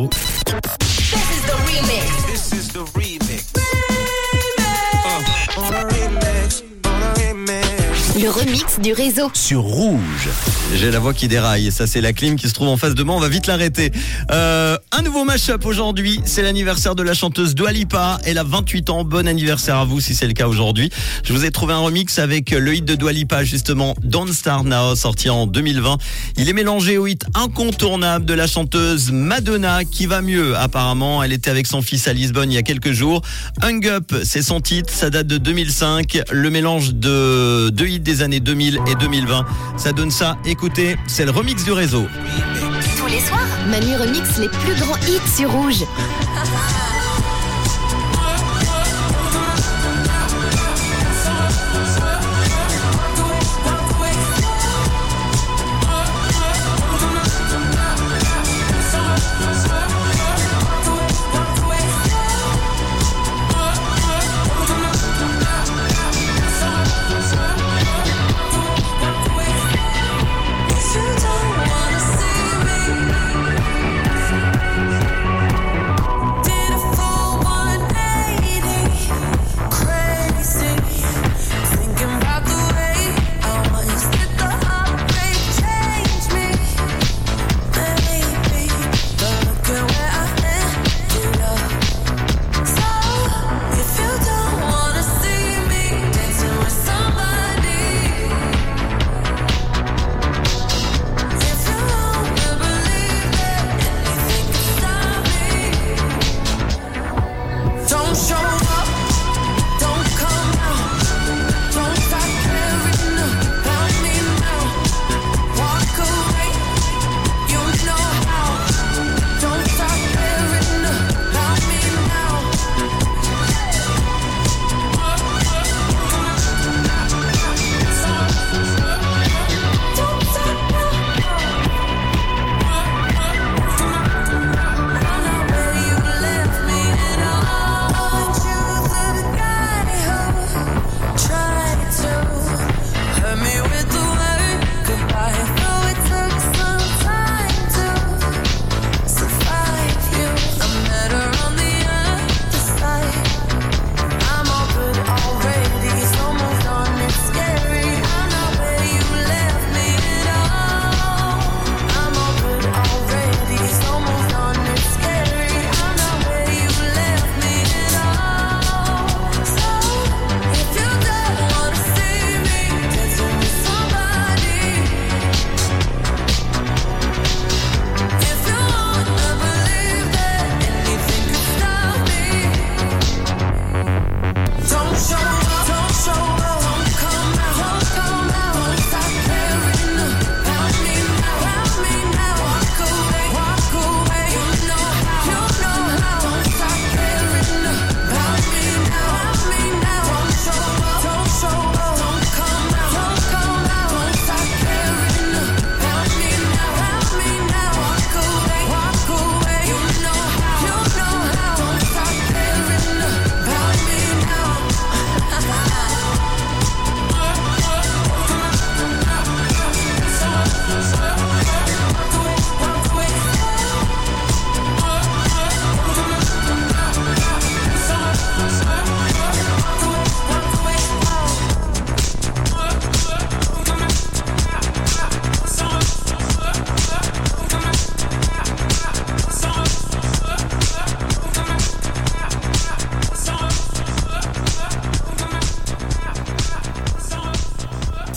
Rouge. Le remix du réseau. Sur Rouge. J'ai la voix qui déraille. Ça, c'est la clim qui se trouve en face de moi. On va vite l'arrêter. Euh, un nouveau mashup aujourd'hui. C'est l'anniversaire de la chanteuse Dua Lipa. Elle a 28 ans. Bon anniversaire à vous si c'est le cas aujourd'hui. Je vous ai trouvé un remix avec le hit de Dua Lipa, justement, Don't Start Now, sorti en 2020. Il est mélangé au hit incontournable de la chanteuse Madonna, qui va mieux, apparemment. Elle était avec son fils à Lisbonne il y a quelques jours. Hung Up, c'est son titre. Ça date de 2005. Le mélange de deux hits des années 2000 et 2020. Ça donne ça. Écoutez, c'est le remix du réseau. Tous les soirs, Manu remix les plus grands hits sur Rouge.